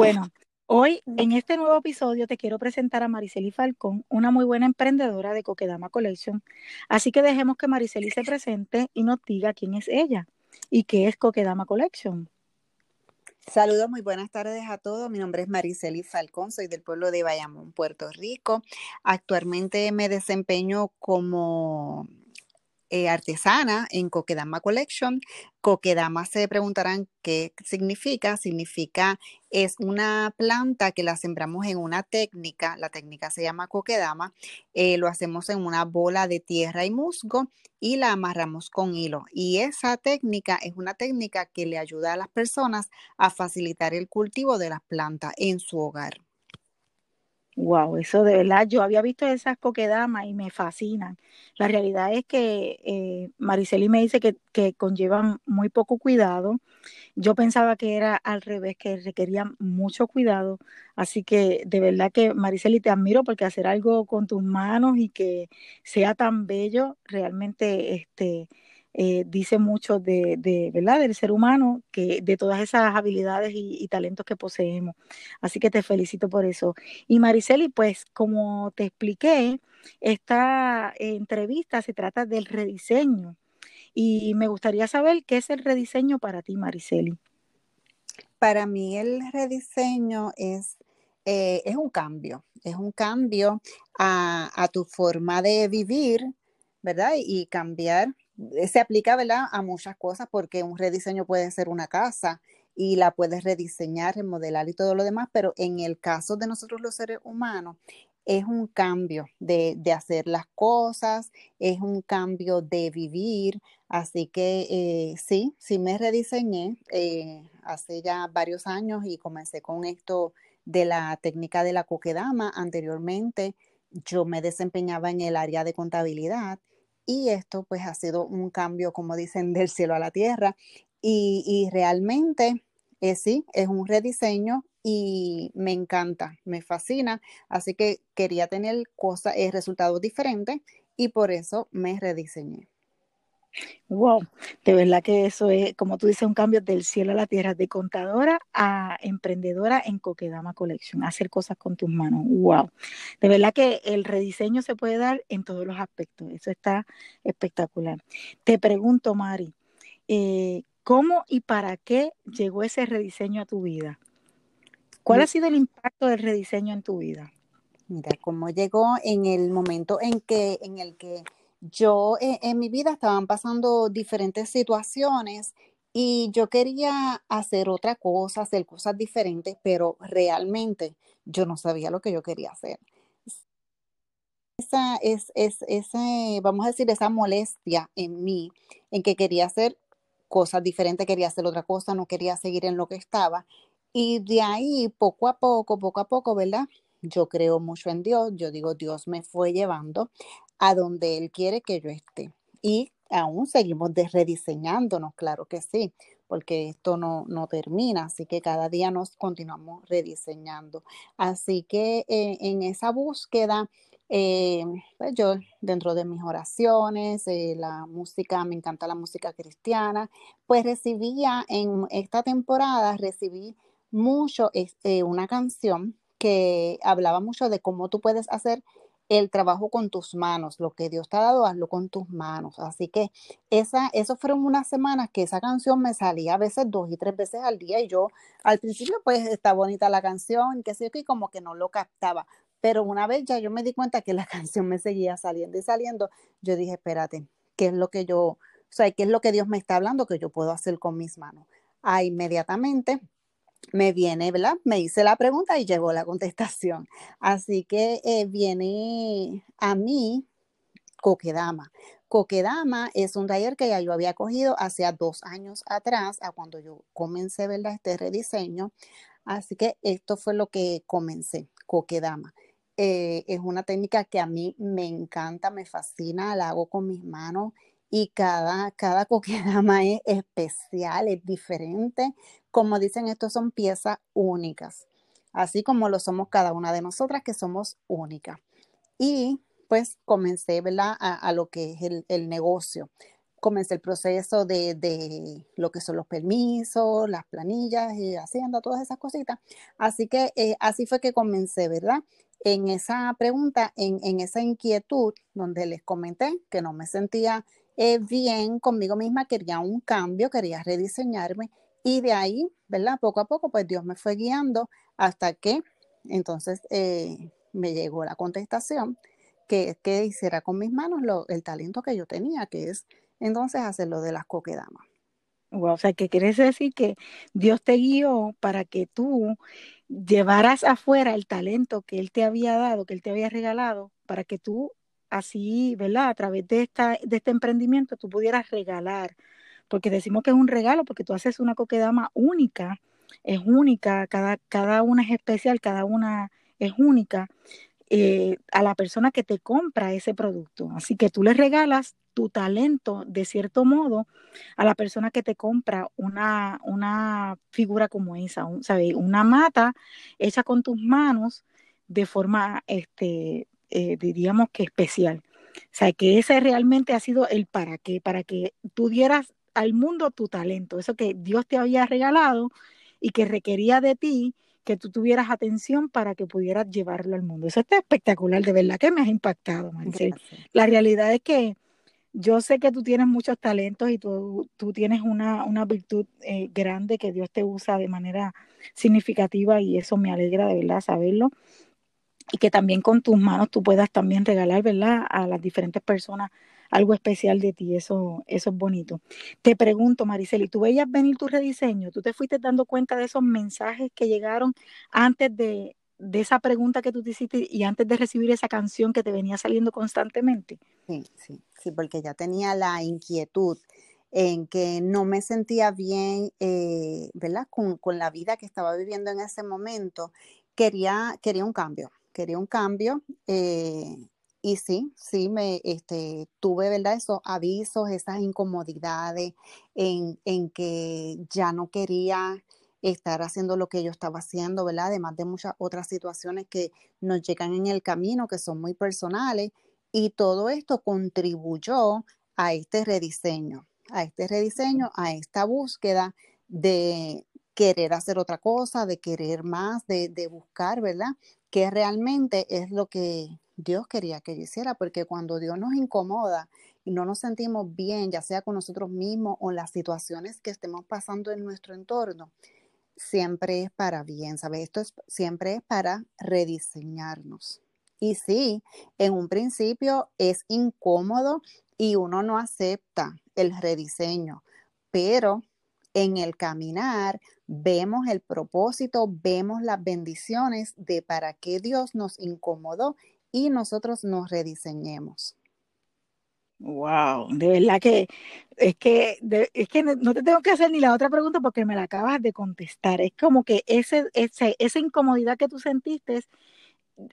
Bueno, hoy en este nuevo episodio te quiero presentar a Mariceli Falcón, una muy buena emprendedora de Coquedama Collection. Así que dejemos que Mariceli se presente y nos diga quién es ella y qué es Coquedama Collection. Saludos, muy buenas tardes a todos. Mi nombre es Mariceli Falcón, soy del pueblo de Bayamón, Puerto Rico. Actualmente me desempeño como eh, artesana en Coquedama Collection. Coquedama se preguntarán qué significa. Significa es una planta que la sembramos en una técnica. La técnica se llama coquedama. Eh, lo hacemos en una bola de tierra y musgo y la amarramos con hilo. Y esa técnica es una técnica que le ayuda a las personas a facilitar el cultivo de las plantas en su hogar. Wow, eso de verdad, yo había visto esas coquedamas y me fascinan. La realidad es que eh, Mariceli me dice que, que conllevan muy poco cuidado. Yo pensaba que era al revés, que requerían mucho cuidado. Así que de verdad que Mariceli te admiro porque hacer algo con tus manos y que sea tan bello, realmente este, eh, dice mucho de, ¿verdad? del ser humano, que de todas esas habilidades y, talentos que poseemos. Así que te felicito por eso. Y Mariceli, pues como te expliqué, esta entrevista se trata del rediseño. Y me gustaría saber qué es el rediseño para ti, Mariceli. Para mí el rediseño es, eh, es un cambio, es un cambio a, tu forma de vivir, ¿verdad? Y cambiar se aplica, ¿verdad? A muchas cosas porque un rediseño puede ser una casa y la puedes rediseñar, remodelar y todo lo demás, pero en el caso de nosotros los seres humanos es un cambio de, hacer las cosas, es un cambio de vivir, así que eh, sí, sí me rediseñé eh, hace ya varios años y comencé con esto de la técnica de la coquedama. Anteriormente yo me desempeñaba en el área de contabilidad y esto pues ha sido un cambio, como dicen, del cielo a la tierra. Y, realmente eh, sí, es un rediseño y me encanta, me fascina. Así que quería tener cosas, eh, resultados diferentes y por eso me rediseñé. Wow, de verdad que eso es, como tú dices, un cambio del cielo a la tierra, de contadora a emprendedora en Coquedama Collection, hacer cosas con tus manos. Wow, de verdad que el rediseño se puede dar en todos los aspectos, eso está espectacular. Te pregunto, Mari, eh, ¿cómo y para qué llegó ese rediseño a tu vida? ¿Cuál ha sido el impacto del rediseño en tu vida? Mira, cómo llegó en el momento en que, en el que yo eh, en mi vida estaban pasando diferentes situaciones y yo quería hacer otra cosa, hacer cosas diferentes, pero realmente yo no sabía lo que yo quería hacer. Esa es, es, ese, vamos a decir, esa molestia en mí, en que quería hacer cosas diferentes, quería hacer otra cosa, no quería seguir en lo que estaba. Y de ahí, poco a poco, poco a poco, ¿verdad? Yo creo mucho en Dios, yo digo, Dios me fue llevando a donde Él quiere que yo esté. Y aún seguimos rediseñándonos, claro que sí, porque esto no, no, termina, así que cada día nos continuamos rediseñando. Así que eh, en esa búsqueda, eh, pues yo dentro de mis oraciones, eh, la música, me encanta la música cristiana, pues recibía en esta temporada, recibí mucho una canción que hablaba mucho de cómo tú puedes hacer el trabajo con tus manos, lo que Dios te ha dado, hazlo con tus manos. Así que esa, eso fueron unas semanas que esa canción me salía a veces dos y tres veces al día y yo al principio pues está bonita la canción, que sé que como que no lo captaba, pero una vez ya yo me di cuenta que la canción me seguía saliendo y saliendo, yo dije, espérate, ¿qué es lo que yo, o sea, qué es lo que Dios me está hablando que yo puedo hacer con mis manos? Ah, inmediatamente me viene, ¿verdad? Me hice la pregunta y llegó la contestación. Así que eh, viene a mí Coquedama. Coquedama es un taller que ya yo había cogido hace dos años atrás, a cuando yo comencé, ¿verdad? Este rediseño. Así que esto fue lo que comencé, Coquedama. Eh, es una técnica que a mí me encanta, me fascina, la hago con mis manos y cada, cada coquedama es especial, es diferente. Como dicen, estos son piezas únicas, así como lo somos cada una de nosotras, que somos únicas. Y pues comencé, ¿verdad? A, lo que es el, negocio. comencé el proceso de, de, lo que son los permisos, las planillas y hacienda, todas esas cositas. Así que eh, así fue que comencé, ¿verdad? En esa pregunta, en, en esa inquietud donde les comenté que no me sentía eh, bien conmigo misma, quería un cambio, quería rediseñarme y de ahí, ¿verdad? Poco a poco, pues Dios me fue guiando hasta que entonces eh, me llegó la contestación que, que hiciera con mis manos lo, el talento que yo tenía, que es entonces hacerlo de las coquedamas. o sea, ¿qué quiere decir que Dios te guió para que tú llevaras afuera el talento que Él te había dado, que Él te había regalado, para que tú así, ¿verdad? A través de, esta, de este emprendimiento tú pudieras regalar, porque decimos que es un regalo, porque tú haces una coquedama única, es única, cada, cada una es especial, cada una es única eh, a la persona que te compra ese producto. Así que tú le regalas tu talento, de cierto modo, a la persona que te compra una, una figura como esa, ¿sabes? Una mata hecha con tus manos de forma este, eh, diríamos que especial. O sea, que ese realmente ha sido el para qué, para que tú dieras al mundo tu talento, eso que Dios te había regalado y que requería de ti que tú tuvieras atención para que pudieras llevarlo al mundo. Eso está espectacular, de verdad que me has impactado, Maricel. La realidad es que yo sé que tú tienes muchos talentos y tú, tú tienes una, una virtud eh, grande que Dios te usa de manera significativa y eso me alegra de verdad saberlo y que también con tus manos tú puedas también regalar, ¿verdad? A las diferentes personas algo especial de ti, eso, eso es bonito. Te pregunto, Mariceli, ¿tú veías venir tu rediseño? ¿Tú te fuiste dando cuenta de esos mensajes que llegaron antes de, de esa pregunta que tú te hiciste y antes de recibir esa canción que te venía saliendo constantemente? Sí, sí, sí, porque ya tenía la inquietud en que no me sentía bien, eh, ¿verdad? Con, con, la vida que estaba viviendo en ese momento. Quería, quería un cambio, quería un cambio. Eh, y sí, sí, me este, tuve, ¿verdad? Esos avisos, esas incomodidades en, en, que ya no quería estar haciendo lo que yo estaba haciendo, ¿verdad? Además de muchas otras situaciones que nos llegan en el camino, que son muy personales. Y todo esto contribuyó a este rediseño, a este rediseño, a esta búsqueda de querer hacer otra cosa, de querer más, de, de buscar, ¿verdad? Que realmente es lo que Dios quería que yo hiciera, porque cuando Dios nos incomoda y no nos sentimos bien, ya sea con nosotros mismos o las situaciones que estemos pasando en nuestro entorno, siempre es para bien, ¿sabes? Esto es, siempre es para rediseñarnos. Y sí, en un principio es incómodo y uno no acepta el rediseño, pero en el caminar vemos el propósito, vemos las bendiciones de para qué Dios nos incomodó y nosotros nos rediseñemos. Wow, de verdad que es que es que no te tengo que hacer ni la otra pregunta porque me la acabas de contestar. Es como que ese, ese, esa incomodidad que tú sentiste,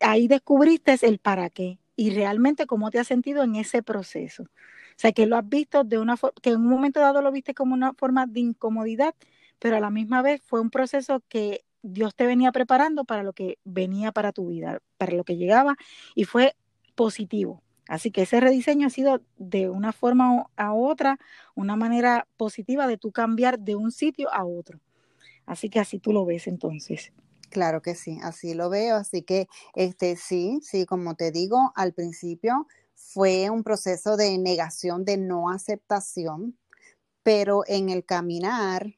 ahí descubriste el para qué y realmente cómo te has sentido en ese proceso. O sea, que lo has visto de una forma, que en un momento dado lo viste como una forma de incomodidad, pero a la misma vez fue un proceso que Dios te venía preparando para lo que venía para tu vida, para lo que llegaba y fue positivo. Así que ese rediseño ha sido de una forma a otra, una manera positiva de tú cambiar de un sitio a otro. Así que así tú lo ves entonces. Claro que sí, así lo veo. Así que este sí, sí, como te digo, al principio fue un proceso de negación, de no aceptación, pero en el caminar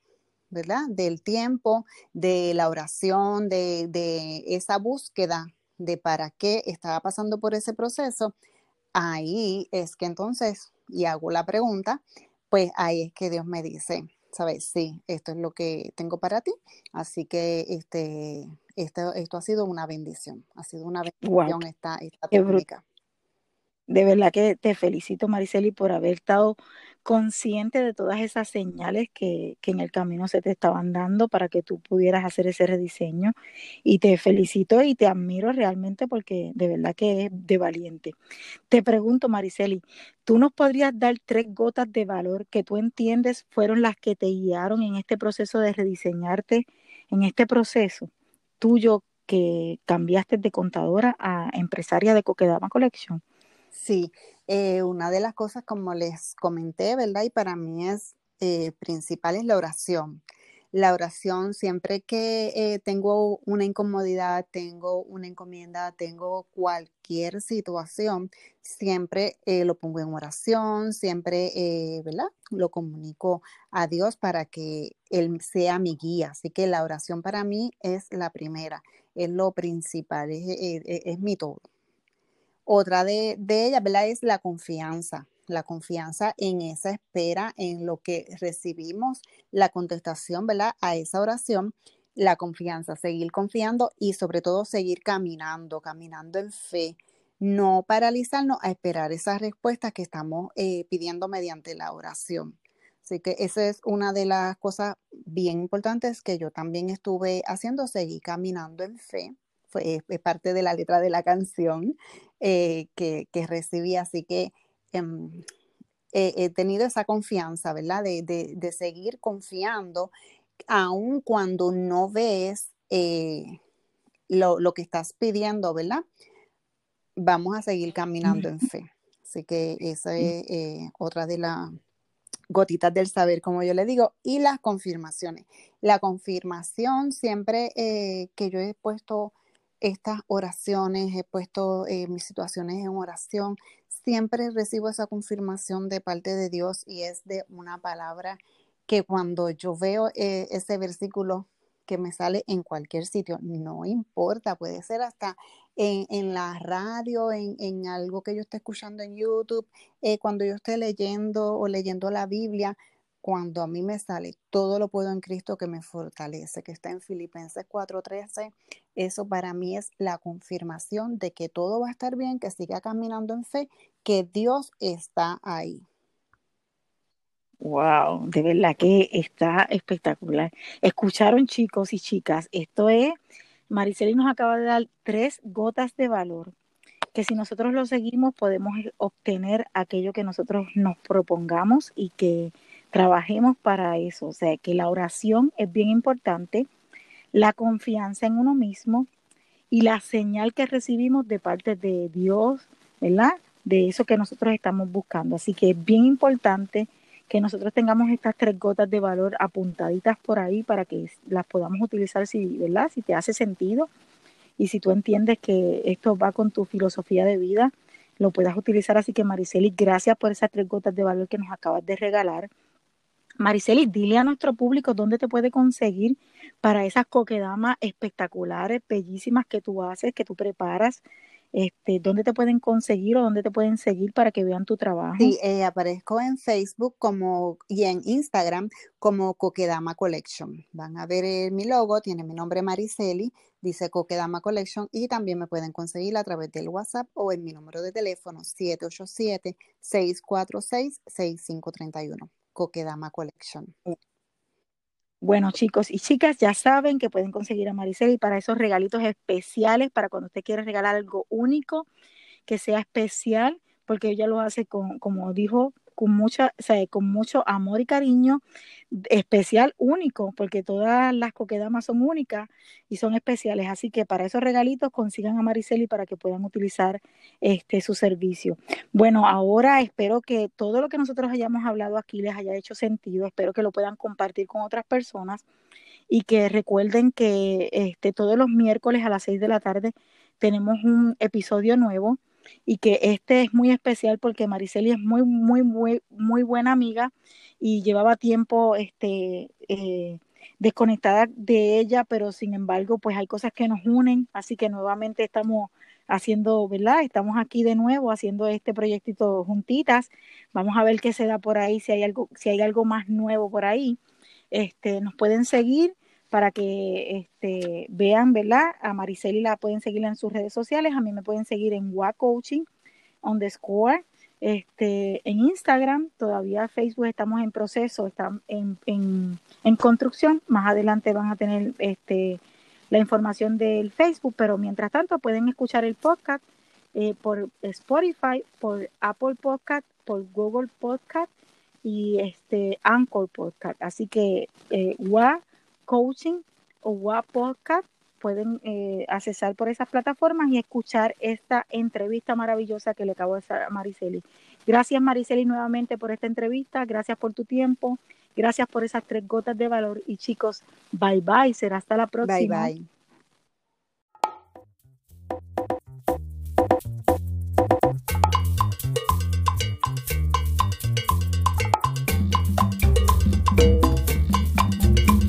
¿verdad? Del tiempo, de la oración, de, de esa búsqueda de para qué estaba pasando por ese proceso, ahí es que entonces, y hago la pregunta, pues ahí es que Dios me dice, sabes, sí, esto es lo que tengo para ti, así que este, esto, esto ha sido una bendición, ha sido una bendición esta, esta técnica. De verdad que te felicito, Mariceli, por haber estado consciente de todas esas señales que, que, en el camino se te estaban dando para que tú pudieras hacer ese rediseño. Y te felicito y te admiro realmente porque de verdad que es de valiente. Te pregunto, Mariceli, ¿tú nos podrías dar tres gotas de valor que tú entiendes fueron las que te guiaron en este proceso de rediseñarte, en este proceso tuyo que cambiaste de contadora a empresaria de Coquedama Collection? Sí, eh, una de las cosas como les comenté, ¿verdad? Y para mí es eh, principal es la oración la oración, siempre que eh, tengo una incomodidad, tengo una encomienda, tengo cualquier situación, siempre eh, lo pongo en oración, siempre, ¿verdad? Lo comunico a Dios para que Él sea mi guía. Así que la oración para mí es la primera, es lo principal, es, mi todo. Otra de, ellas. Es la confianza la confianza en esa espera, en lo que recibimos, la contestación, ¿verdad? A esa oración, la confianza, seguir confiando y sobre todo seguir caminando, caminando en fe, no paralizarnos a esperar esas respuestas que estamos eh, pidiendo mediante la oración. Así que esa es una de las cosas bien importantes que yo también estuve haciendo, seguir caminando en fe. Fue, parte de la letra de la canción eh, que, que recibí. Así que Em, he tenido esa confianza, ¿verdad? De, seguir confiando, aun cuando no ves eh, lo, que estás pidiendo, ¿verdad? Vamos a seguir caminando en fe. Así que esa es eh, otra de las gotitas del saber, como yo le digo, y las confirmaciones. La confirmación siempre eh, que yo he puesto estas oraciones, he puesto mis situaciones en oración, siempre recibo esa confirmación de parte de Dios y es de una palabra que cuando yo veo eh, ese versículo que me sale en cualquier sitio, no importa, puede ser hasta en, la radio, en, algo que yo esté escuchando en YouTube, eh, cuando yo esté leyendo o leyendo la Biblia, cuando a mí me sale, todo lo puedo en Cristo que me fortalece, que está en Filipenses 4:13, eso para mí es la confirmación de que todo va a estar bien, que siga caminando en fe, que Dios está ahí. Wow, de verdad que está espectacular. Escucharon chicos y chicas, esto es, Mariceli nos acaba de dar tres gotas de valor, que si nosotros lo seguimos podemos obtener aquello que nosotros nos propongamos y que trabajemos para eso. O sea, que la oración es bien importante, la confianza en uno mismo y la señal que recibimos de parte de Dios, ¿verdad? De eso que nosotros estamos buscando. Así que es bien importante que nosotros tengamos estas tres gotas de valor apuntaditas por ahí para que las podamos utilizar si, ¿verdad? Si te hace sentido y si tú entiendes que esto va con tu filosofía de vida, lo puedas utilizar. Así que Mariceli, gracias por esas tres gotas de valor que nos acabas de regalar. Mariceli, dile a nuestro público dónde te puede conseguir para esas coquedamas espectaculares, bellísimas que tú haces, que tú preparas. Este, ¿Dónde te pueden conseguir o dónde te pueden seguir para que vean tu trabajo? Sí, eh, aparezco en Facebook como, y en Instagram como Coquedama Collection. Van a ver eh, mi logo, tiene mi nombre Mariceli, dice Coquedama Collection y también me pueden conseguir a través del WhatsApp o en mi número de teléfono 787-646-6531. Coquedama Collection. Bueno, chicos y chicas, ya saben que pueden conseguir a Maricel y para esos regalitos especiales, para cuando usted quiere regalar algo único, que sea especial, porque ella lo hace con, como dijo con mucha, con mucho amor y cariño, especial, único, porque todas las coquedamas son únicas y son especiales. Así que para esos regalitos consigan a Mariceli para que puedan utilizar este su servicio. Bueno, ahora espero que todo lo que nosotros hayamos hablado aquí les haya hecho sentido. Espero que lo puedan compartir con otras personas y que recuerden que este, todos los miércoles a las 6 de la tarde tenemos un episodio nuevo y que este es muy especial porque Mariceli es muy, muy, muy, muy buena amiga y llevaba tiempo este, eh, desconectada de ella, pero sin embargo, pues hay cosas que nos unen, así que nuevamente estamos haciendo, ¿verdad? Estamos aquí de nuevo haciendo este proyectito juntitas. Vamos a ver qué se da por ahí, si hay algo, si hay algo más nuevo por ahí. Este, nos pueden seguir para que este, vean, ¿verdad? A Mariceli la pueden seguir en sus redes sociales, a mí me pueden seguir en WA Coaching underscore, este, en Instagram, todavía Facebook estamos en proceso, están en, en, construcción, más adelante van a tener este, la información del Facebook, pero mientras tanto pueden escuchar el podcast eh, por Spotify, por Apple Podcast, por Google Podcast y este Anchor Podcast. Así que eh, WA coaching o WAP podcast pueden eh, accesar por esas plataformas y escuchar esta entrevista maravillosa que le acabo de hacer a Mariceli. Gracias Mariceli nuevamente por esta entrevista, gracias por tu tiempo, gracias por esas tres gotas de valor y chicos, bye bye, será hasta la próxima. Bye bye.